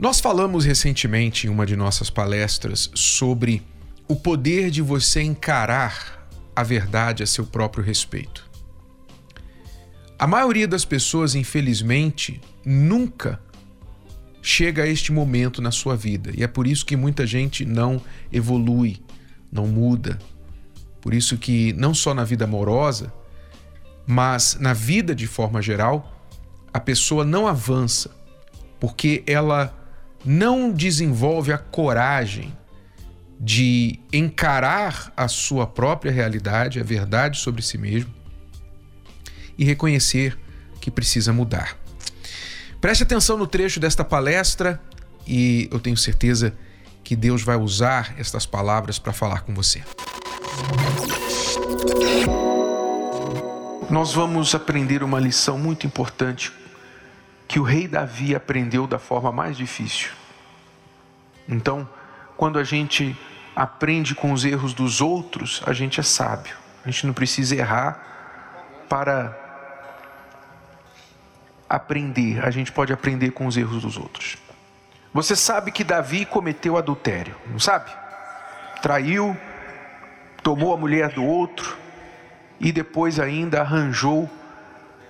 Nós falamos recentemente em uma de nossas palestras sobre o poder de você encarar a verdade a seu próprio respeito. A maioria das pessoas, infelizmente, nunca chega a este momento na sua vida e é por isso que muita gente não evolui, não muda. Por isso que não só na vida amorosa, mas na vida de forma geral, a pessoa não avança porque ela não desenvolve a coragem de encarar a sua própria realidade, a verdade sobre si mesmo e reconhecer que precisa mudar. Preste atenção no trecho desta palestra e eu tenho certeza que Deus vai usar estas palavras para falar com você. Nós vamos aprender uma lição muito importante que o rei Davi aprendeu da forma mais difícil. Então, quando a gente aprende com os erros dos outros, a gente é sábio. A gente não precisa errar para aprender, a gente pode aprender com os erros dos outros. Você sabe que Davi cometeu adultério, não sabe? Traiu, tomou a mulher do outro e depois ainda arranjou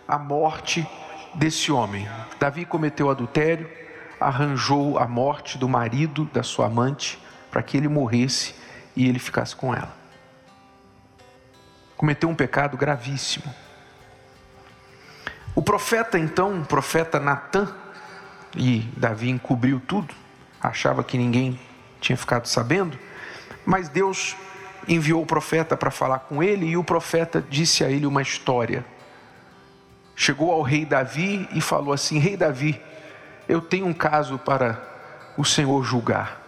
a morte desse homem. Davi cometeu adultério, arranjou a morte do marido da sua amante para que ele morresse e ele ficasse com ela. Cometeu um pecado gravíssimo. O profeta então, o profeta Natan, e Davi encobriu tudo, achava que ninguém tinha ficado sabendo, mas Deus enviou o profeta para falar com ele e o profeta disse a ele uma história chegou ao rei Davi e falou assim: Rei Davi, eu tenho um caso para o Senhor julgar.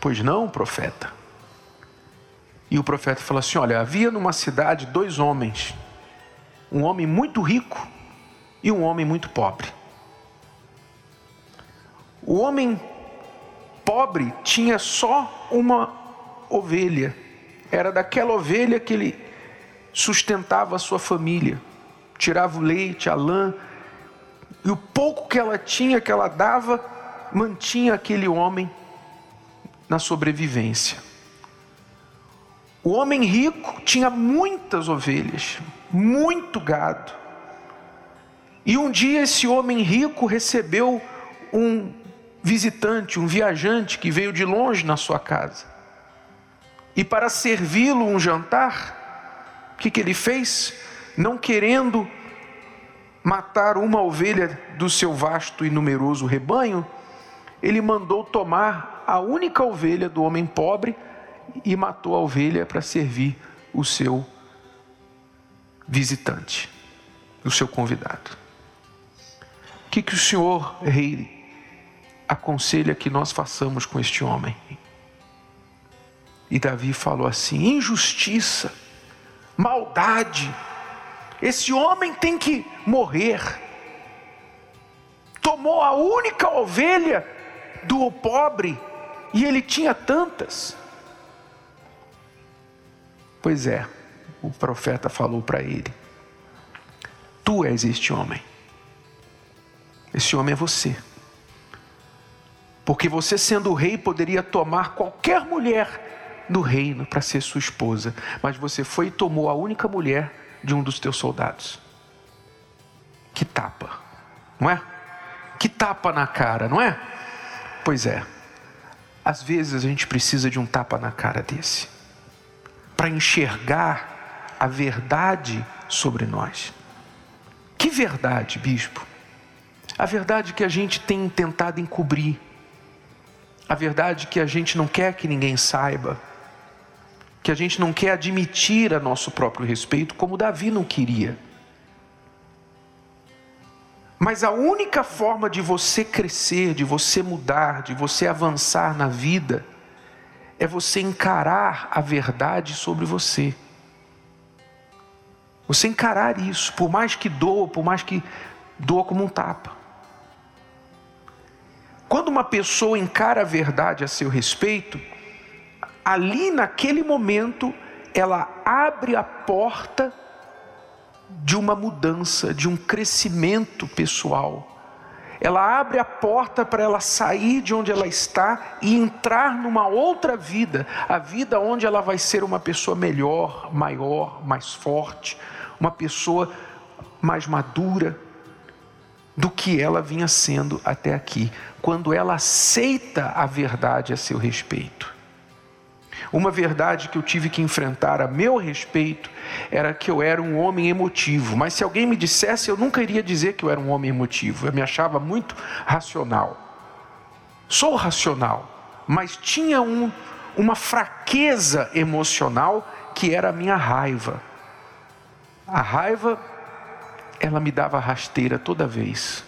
Pois não, profeta. E o profeta falou assim: Olha, havia numa cidade dois homens, um homem muito rico e um homem muito pobre. O homem pobre tinha só uma ovelha, era daquela ovelha que ele sustentava a sua família tirava o leite, a lã, e o pouco que ela tinha, que ela dava, mantinha aquele homem na sobrevivência. O homem rico tinha muitas ovelhas, muito gado. E um dia esse homem rico recebeu um visitante, um viajante que veio de longe na sua casa. E para servi-lo um jantar, o que, que ele fez? Não querendo matar uma ovelha do seu vasto e numeroso rebanho, ele mandou tomar a única ovelha do homem pobre e matou a ovelha para servir o seu visitante, o seu convidado. O que, que o senhor, rei, aconselha que nós façamos com este homem? E Davi falou assim: injustiça, maldade, esse homem tem que morrer. Tomou a única ovelha do pobre e ele tinha tantas. Pois é, o profeta falou para ele: Tu és este homem. Esse homem é você. Porque você, sendo rei, poderia tomar qualquer mulher do reino para ser sua esposa, mas você foi e tomou a única mulher de um dos teus soldados. Que tapa, não é? Que tapa na cara, não é? Pois é. Às vezes a gente precisa de um tapa na cara desse para enxergar a verdade sobre nós. Que verdade, bispo? A verdade que a gente tem tentado encobrir. A verdade que a gente não quer que ninguém saiba que a gente não quer admitir a nosso próprio respeito, como Davi não queria. Mas a única forma de você crescer, de você mudar, de você avançar na vida, é você encarar a verdade sobre você. Você encarar isso, por mais que doa, por mais que doa como um tapa. Quando uma pessoa encara a verdade a seu respeito, ali naquele momento ela abre a porta de uma mudança, de um crescimento pessoal. Ela abre a porta para ela sair de onde ela está e entrar numa outra vida, a vida onde ela vai ser uma pessoa melhor, maior, mais forte, uma pessoa mais madura do que ela vinha sendo até aqui, quando ela aceita a verdade a seu respeito. Uma verdade que eu tive que enfrentar a meu respeito era que eu era um homem emotivo, mas se alguém me dissesse, eu nunca iria dizer que eu era um homem emotivo, eu me achava muito racional. Sou racional, mas tinha um, uma fraqueza emocional que era a minha raiva. A raiva, ela me dava rasteira toda vez.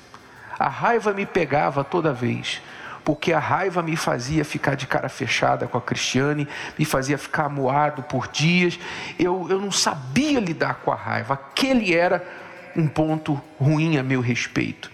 A raiva me pegava toda vez porque a raiva me fazia ficar de cara fechada com a Cristiane, me fazia ficar moado por dias. Eu, eu não sabia lidar com a raiva. Aquele era um ponto ruim a meu respeito.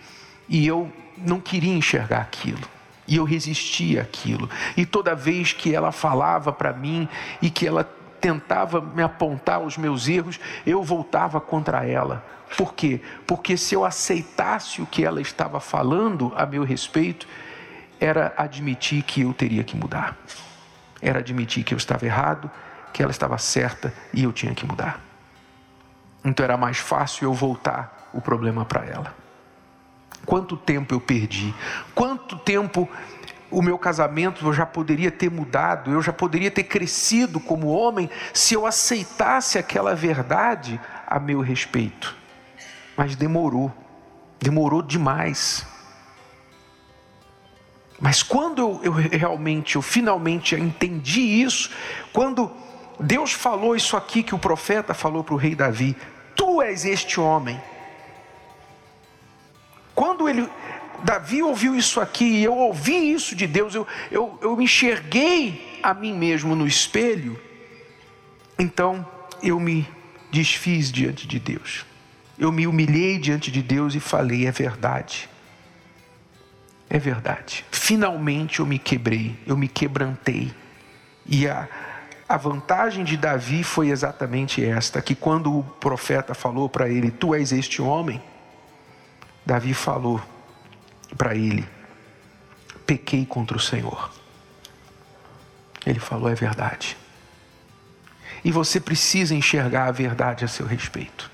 E eu não queria enxergar aquilo. E eu resistia àquilo. E toda vez que ela falava para mim e que ela tentava me apontar os meus erros, eu voltava contra ela. Por quê? Porque se eu aceitasse o que ela estava falando a meu respeito, era admitir que eu teria que mudar. Era admitir que eu estava errado, que ela estava certa e eu tinha que mudar. Então era mais fácil eu voltar o problema para ela. Quanto tempo eu perdi? Quanto tempo o meu casamento eu já poderia ter mudado, eu já poderia ter crescido como homem se eu aceitasse aquela verdade a meu respeito. Mas demorou, demorou demais. Mas quando eu, realmente, eu finalmente entendi isso, quando Deus falou isso aqui que o profeta falou para o rei Davi: Tu és este homem. Quando ele, Davi ouviu isso aqui, e eu ouvi isso de Deus, eu, eu, eu enxerguei a mim mesmo no espelho, então eu me desfiz diante de Deus. Eu me humilhei diante de Deus e falei: é verdade. É verdade. Finalmente eu me quebrei, eu me quebrantei. E a, a vantagem de Davi foi exatamente esta: que quando o profeta falou para ele, Tu és este homem, Davi falou para ele: Pequei contra o Senhor. Ele falou: É verdade. E você precisa enxergar a verdade a seu respeito.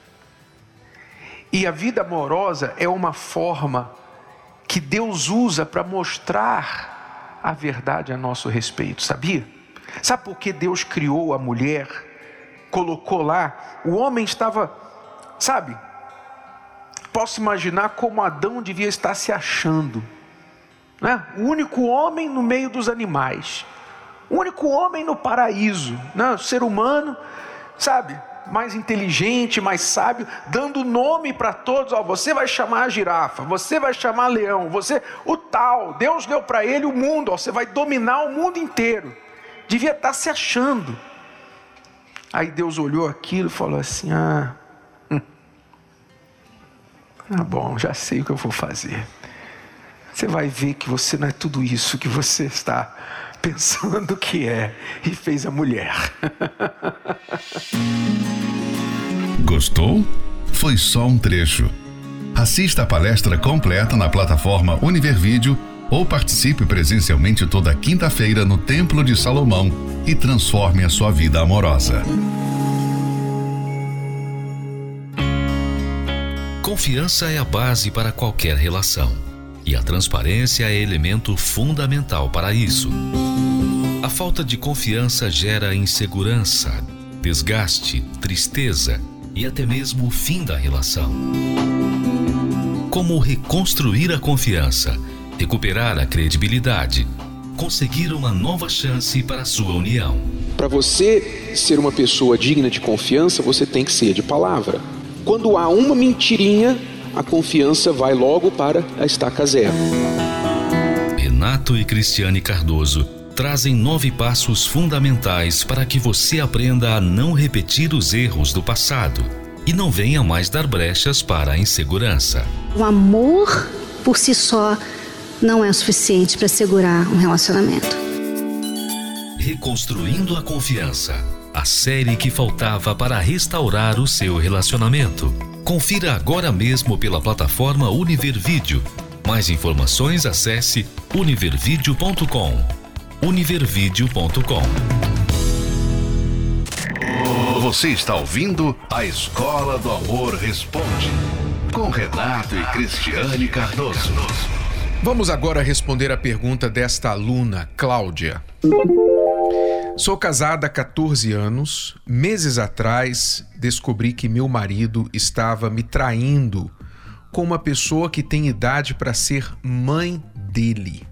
E a vida amorosa é uma forma que Deus usa para mostrar a verdade a nosso respeito, sabia? Sabe por que Deus criou a mulher, colocou lá? O homem estava, sabe? Posso imaginar como Adão devia estar se achando, né? O único homem no meio dos animais, o único homem no paraíso, né? O ser humano, sabe? Mais inteligente, mais sábio, dando nome para todos. Ó, você vai chamar a girafa, você vai chamar leão, você o tal. Deus deu para ele o mundo. Ó, você vai dominar o mundo inteiro. Devia estar tá se achando. Aí Deus olhou aquilo e falou assim: Ah, hum, ah, bom, já sei o que eu vou fazer. Você vai ver que você não é tudo isso que você está pensando que é, e fez a mulher. Gostou? Foi só um trecho. Assista a palestra completa na plataforma Univervídeo ou participe presencialmente toda quinta-feira no Templo de Salomão e transforme a sua vida amorosa. Confiança é a base para qualquer relação e a transparência é elemento fundamental para isso. A falta de confiança gera insegurança, desgaste, tristeza e até mesmo o fim da relação. Como reconstruir a confiança, recuperar a credibilidade, conseguir uma nova chance para a sua união. Para você ser uma pessoa digna de confiança, você tem que ser de palavra. Quando há uma mentirinha, a confiança vai logo para a estaca zero. Renato e Cristiane Cardoso trazem nove passos fundamentais para que você aprenda a não repetir os erros do passado e não venha mais dar brechas para a insegurança. O amor por si só não é o suficiente para segurar um relacionamento. Reconstruindo a Confiança a série que faltava para restaurar o seu relacionamento. Confira agora mesmo pela plataforma Univer Vídeo. Mais informações acesse univervideo.com. univervideo.com. Você está ouvindo a Escola do Amor Responde com Renato e Cristiane Cardoso. Vamos agora responder a pergunta desta aluna, Cláudia. Sou casada há 14 anos. Meses atrás, descobri que meu marido estava me traindo com uma pessoa que tem idade para ser mãe dele.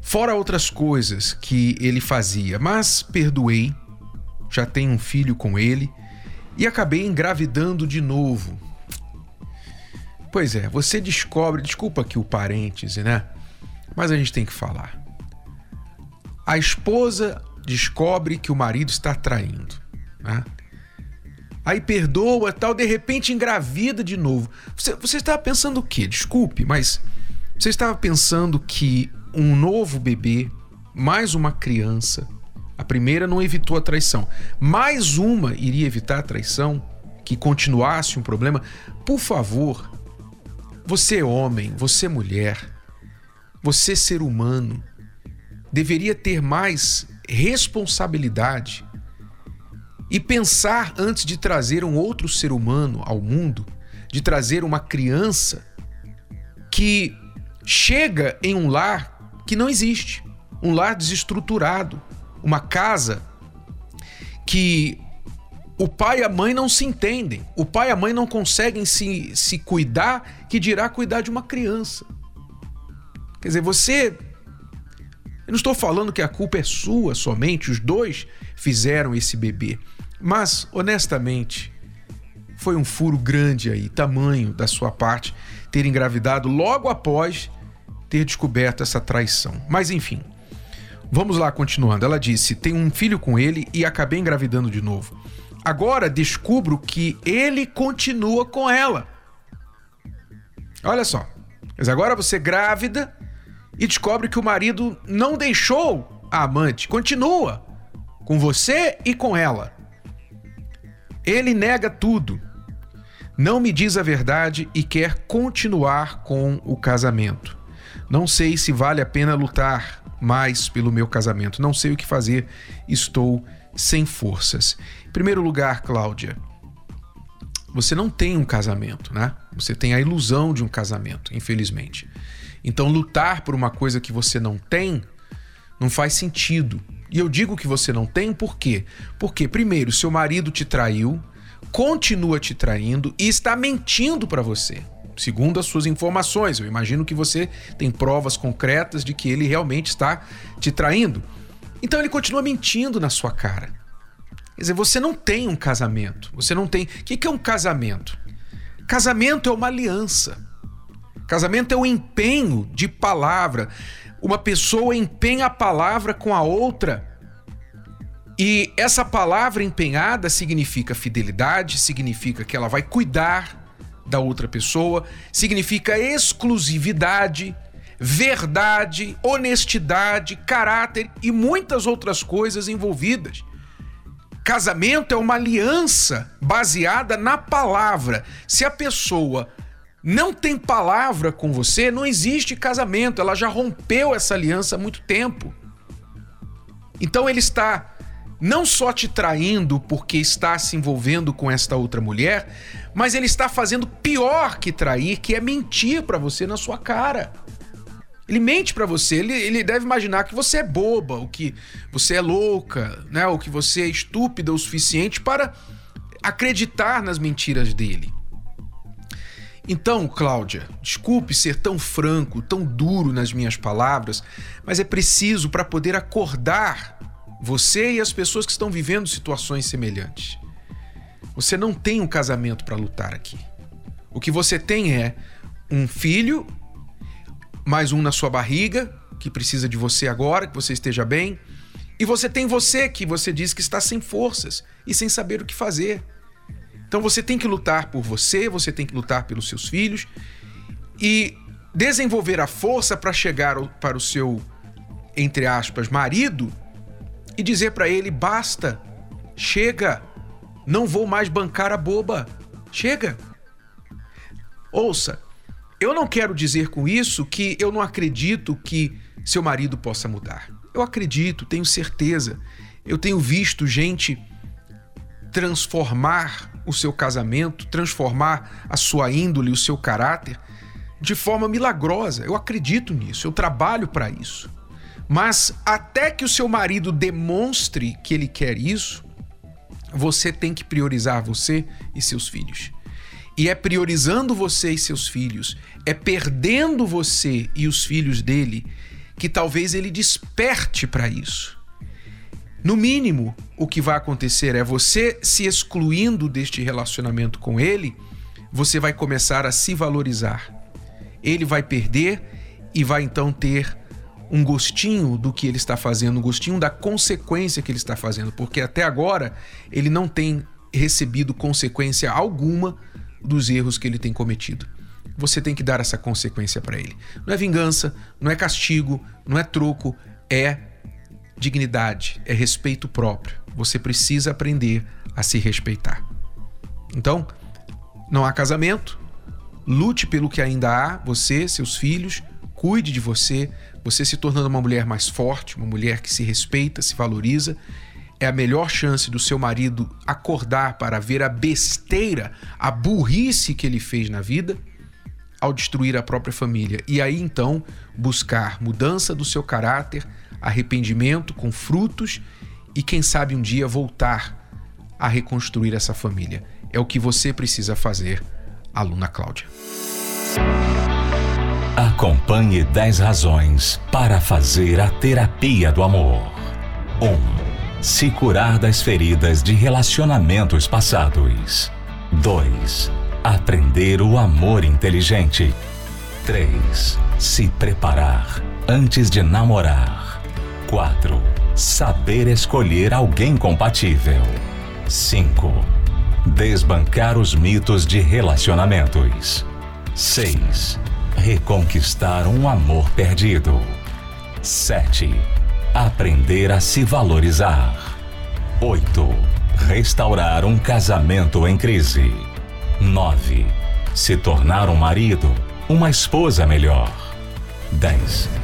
Fora outras coisas que ele fazia, mas perdoei. Já tenho um filho com ele e acabei engravidando de novo. Pois é, você descobre, desculpa aqui o parêntese, né? Mas a gente tem que falar. A esposa descobre que o marido está traindo, né? Aí perdoa, tal, de repente engravida de novo. Você, você estava pensando o quê? Desculpe, mas você estava pensando que um novo bebê, mais uma criança, a primeira não evitou a traição, mais uma iria evitar a traição, que continuasse um problema? Por favor, você é homem, você é mulher, você é ser humano, deveria ter mais responsabilidade e pensar antes de trazer um outro ser humano ao mundo, de trazer uma criança que chega em um lar que não existe, um lar desestruturado, uma casa que o pai e a mãe não se entendem. O pai e a mãe não conseguem se, se cuidar, que dirá cuidar de uma criança. Quer dizer, você. Eu não estou falando que a culpa é sua somente, os dois fizeram esse bebê. Mas, honestamente, foi um furo grande aí, tamanho da sua parte, ter engravidado logo após ter descoberto essa traição. Mas enfim, vamos lá continuando. Ela disse: tem um filho com ele e acabei engravidando de novo. Agora descubro que ele continua com ela. Olha só. Mas agora você grávida e descobre que o marido não deixou a amante, continua com você e com ela. Ele nega tudo, não me diz a verdade e quer continuar com o casamento. Não sei se vale a pena lutar mais pelo meu casamento. Não sei o que fazer. Estou sem forças. Em primeiro lugar, Cláudia, você não tem um casamento, né? Você tem a ilusão de um casamento, infelizmente. Então, lutar por uma coisa que você não tem não faz sentido. E eu digo que você não tem por quê? Porque, primeiro, seu marido te traiu, continua te traindo e está mentindo para você. Segundo as suas informações, eu imagino que você tem provas concretas de que ele realmente está te traindo. Então ele continua mentindo na sua cara. Quer dizer, você não tem um casamento. Você não tem. O que é um casamento? Casamento é uma aliança. Casamento é o empenho de palavra. Uma pessoa empenha a palavra com a outra. E essa palavra empenhada significa fidelidade, significa que ela vai cuidar da outra pessoa, significa exclusividade, verdade, honestidade, caráter e muitas outras coisas envolvidas. Casamento é uma aliança baseada na palavra. Se a pessoa não tem palavra com você, não existe casamento, ela já rompeu essa aliança há muito tempo. Então ele está não só te traindo porque está se envolvendo com esta outra mulher, mas ele está fazendo pior que trair, que é mentir para você na sua cara. Ele mente para você, ele, ele deve imaginar que você é boba, ou que você é louca, né? ou que você é estúpida o suficiente para acreditar nas mentiras dele. Então, Cláudia, desculpe ser tão franco, tão duro nas minhas palavras, mas é preciso para poder acordar você e as pessoas que estão vivendo situações semelhantes. Você não tem um casamento para lutar aqui. O que você tem é um filho mais um na sua barriga, que precisa de você agora, que você esteja bem. E você tem você que você diz que está sem forças e sem saber o que fazer. Então você tem que lutar por você, você tem que lutar pelos seus filhos e desenvolver a força para chegar para o seu, entre aspas, marido e dizer para ele: basta, chega, não vou mais bancar a boba, chega. Ouça, eu não quero dizer com isso que eu não acredito que seu marido possa mudar. Eu acredito, tenho certeza. Eu tenho visto gente transformar o seu casamento, transformar a sua índole, o seu caráter de forma milagrosa. Eu acredito nisso, eu trabalho para isso. Mas até que o seu marido demonstre que ele quer isso, você tem que priorizar você e seus filhos. E é priorizando você e seus filhos, é perdendo você e os filhos dele, que talvez ele desperte para isso. No mínimo, o que vai acontecer é você se excluindo deste relacionamento com ele, você vai começar a se valorizar. Ele vai perder e vai então ter um gostinho do que ele está fazendo, um gostinho da consequência que ele está fazendo, porque até agora ele não tem recebido consequência alguma dos erros que ele tem cometido. Você tem que dar essa consequência para ele. Não é vingança, não é castigo, não é troco, é dignidade, é respeito próprio. Você precisa aprender a se respeitar. Então, não há casamento, lute pelo que ainda há, você, seus filhos, cuide de você, você se tornando uma mulher mais forte, uma mulher que se respeita, se valoriza é a melhor chance do seu marido acordar para ver a besteira, a burrice que ele fez na vida ao destruir a própria família. E aí então buscar mudança do seu caráter, arrependimento com frutos e quem sabe um dia voltar a reconstruir essa família. É o que você precisa fazer, aluna Cláudia. Acompanhe 10 razões para fazer a terapia do amor. 1. Um, se curar das feridas de relacionamentos passados. 2. Aprender o amor inteligente. 3. Se preparar antes de namorar. 4. Saber escolher alguém compatível. 5. Desbancar os mitos de relacionamentos. 6. Reconquistar um amor perdido. 7 Aprender a se valorizar. 8. Restaurar um casamento em crise. 9. Se tornar um marido, uma esposa melhor. 10.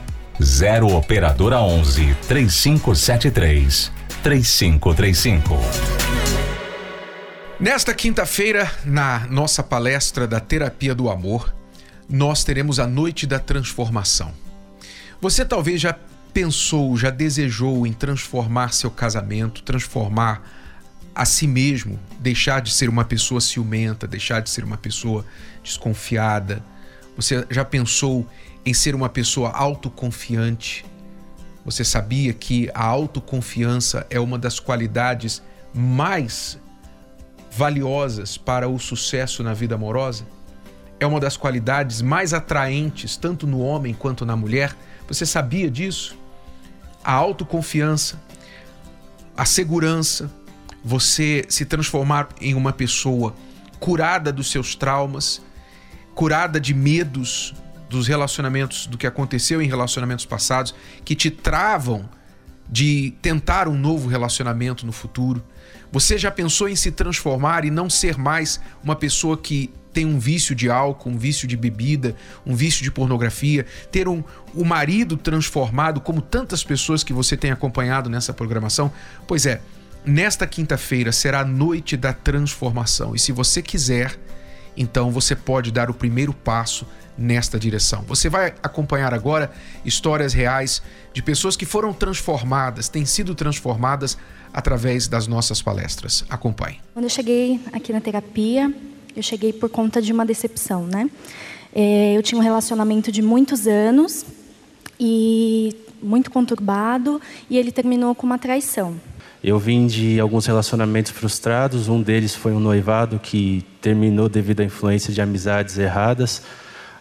0 operadora 11 3573 3535. Nesta quinta-feira, na nossa palestra da Terapia do Amor, nós teremos a Noite da Transformação. Você talvez já pensou, já desejou em transformar seu casamento, transformar a si mesmo, deixar de ser uma pessoa ciumenta, deixar de ser uma pessoa desconfiada? Você já pensou em ser uma pessoa autoconfiante? Você sabia que a autoconfiança é uma das qualidades mais valiosas para o sucesso na vida amorosa? É uma das qualidades mais atraentes tanto no homem quanto na mulher? Você sabia disso? a autoconfiança, a segurança, você se transformar em uma pessoa curada dos seus traumas, curada de medos dos relacionamentos, do que aconteceu em relacionamentos passados, que te travam de tentar um novo relacionamento no futuro. Você já pensou em se transformar e não ser mais uma pessoa que tem um vício de álcool, um vício de bebida, um vício de pornografia, ter um, o marido transformado, como tantas pessoas que você tem acompanhado nessa programação? Pois é, nesta quinta-feira será a noite da transformação. E se você quiser então você pode dar o primeiro passo nesta direção. Você vai acompanhar agora histórias reais de pessoas que foram transformadas, têm sido transformadas através das nossas palestras. Acompanhe. Quando eu cheguei aqui na terapia, eu cheguei por conta de uma decepção, né? É, eu tinha um relacionamento de muitos anos e muito conturbado e ele terminou com uma traição. Eu vim de alguns relacionamentos frustrados. Um deles foi um noivado que terminou devido à influência de amizades erradas.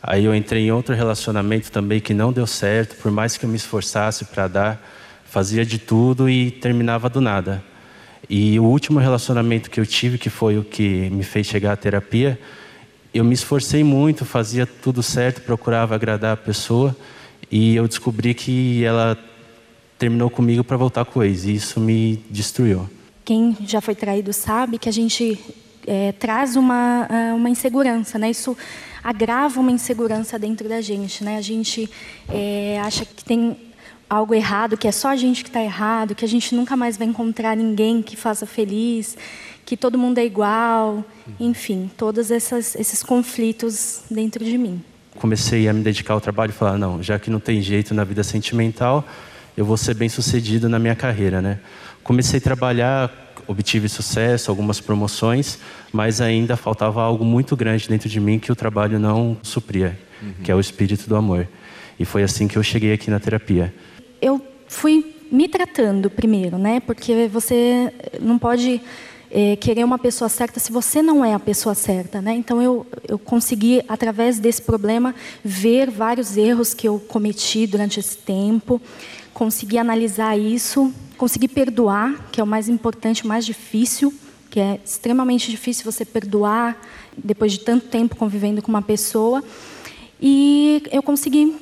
Aí eu entrei em outro relacionamento também que não deu certo. Por mais que eu me esforçasse para dar, fazia de tudo e terminava do nada. E o último relacionamento que eu tive, que foi o que me fez chegar à terapia, eu me esforcei muito, fazia tudo certo, procurava agradar a pessoa e eu descobri que ela terminou comigo para voltar com o ex. E isso me destruiu. Quem já foi traído sabe que a gente é, traz uma, é, uma insegurança, né? Isso agrava uma insegurança dentro da gente, né? A gente é, acha que tem algo errado, que é só a gente que está errado, que a gente nunca mais vai encontrar ninguém que faça feliz, que todo mundo é igual, enfim, todos essas, esses conflitos dentro de mim. Comecei a me dedicar ao trabalho e falar, não, já que não tem jeito na vida sentimental, eu vou ser bem sucedido na minha carreira, né? Comecei a trabalhar, obtive sucesso, algumas promoções, mas ainda faltava algo muito grande dentro de mim que o trabalho não supria, uhum. que é o espírito do amor. E foi assim que eu cheguei aqui na terapia. Eu fui me tratando primeiro, né? Porque você não pode é, querer uma pessoa certa se você não é a pessoa certa, né? Então eu, eu consegui através desse problema ver vários erros que eu cometi durante esse tempo, conseguir analisar isso, conseguir perdoar, que é o mais importante, o mais difícil, que é extremamente difícil você perdoar depois de tanto tempo convivendo com uma pessoa. E eu consegui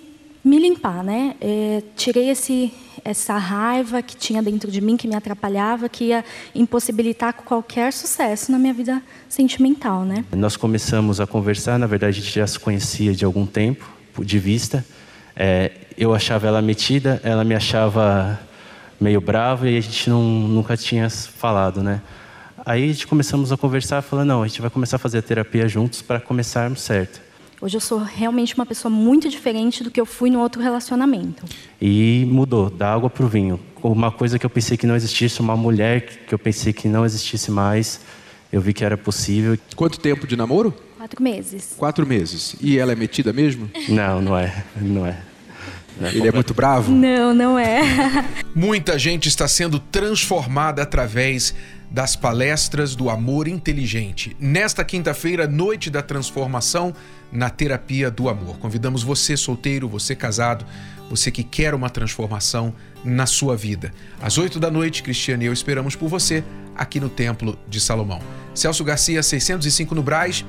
me limpar, né? É, tirei esse, essa raiva que tinha dentro de mim, que me atrapalhava, que ia impossibilitar qualquer sucesso na minha vida sentimental, né? Nós começamos a conversar, na verdade a gente já se conhecia de algum tempo, de vista, é, eu achava ela metida, ela me achava meio brava e a gente não, nunca tinha falado, né? Aí a gente começamos a conversar, falando, não, a gente vai começar a fazer a terapia juntos para começarmos certo. Hoje eu sou realmente uma pessoa muito diferente do que eu fui no outro relacionamento. E mudou, da água para o vinho. Uma coisa que eu pensei que não existisse, uma mulher que eu pensei que não existisse mais, eu vi que era possível. Quanto tempo de namoro? Quatro meses. Quatro meses. E ela é metida mesmo? Não, não é. Não é. Não é Ele é muito bravo? Não, não é. Muita gente está sendo transformada através das palestras do amor inteligente. Nesta quinta-feira, noite da transformação na terapia do amor. Convidamos você solteiro, você casado, você que quer uma transformação na sua vida. Às oito da noite, Cristiane e eu esperamos por você aqui no Templo de Salomão. Celso Garcia, 605 no Braz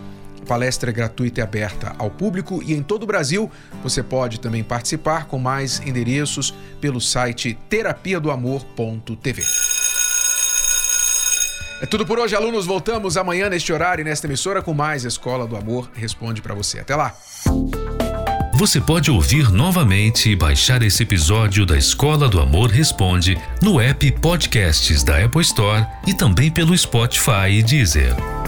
palestra gratuita e aberta ao público e em todo o Brasil você pode também participar com mais endereços pelo site terapia do amor.tv. É tudo por hoje, alunos. Voltamos amanhã neste horário e nesta emissora com mais Escola do Amor Responde para você. Até lá. Você pode ouvir novamente e baixar esse episódio da Escola do Amor Responde no app Podcasts da Apple Store e também pelo Spotify e Deezer.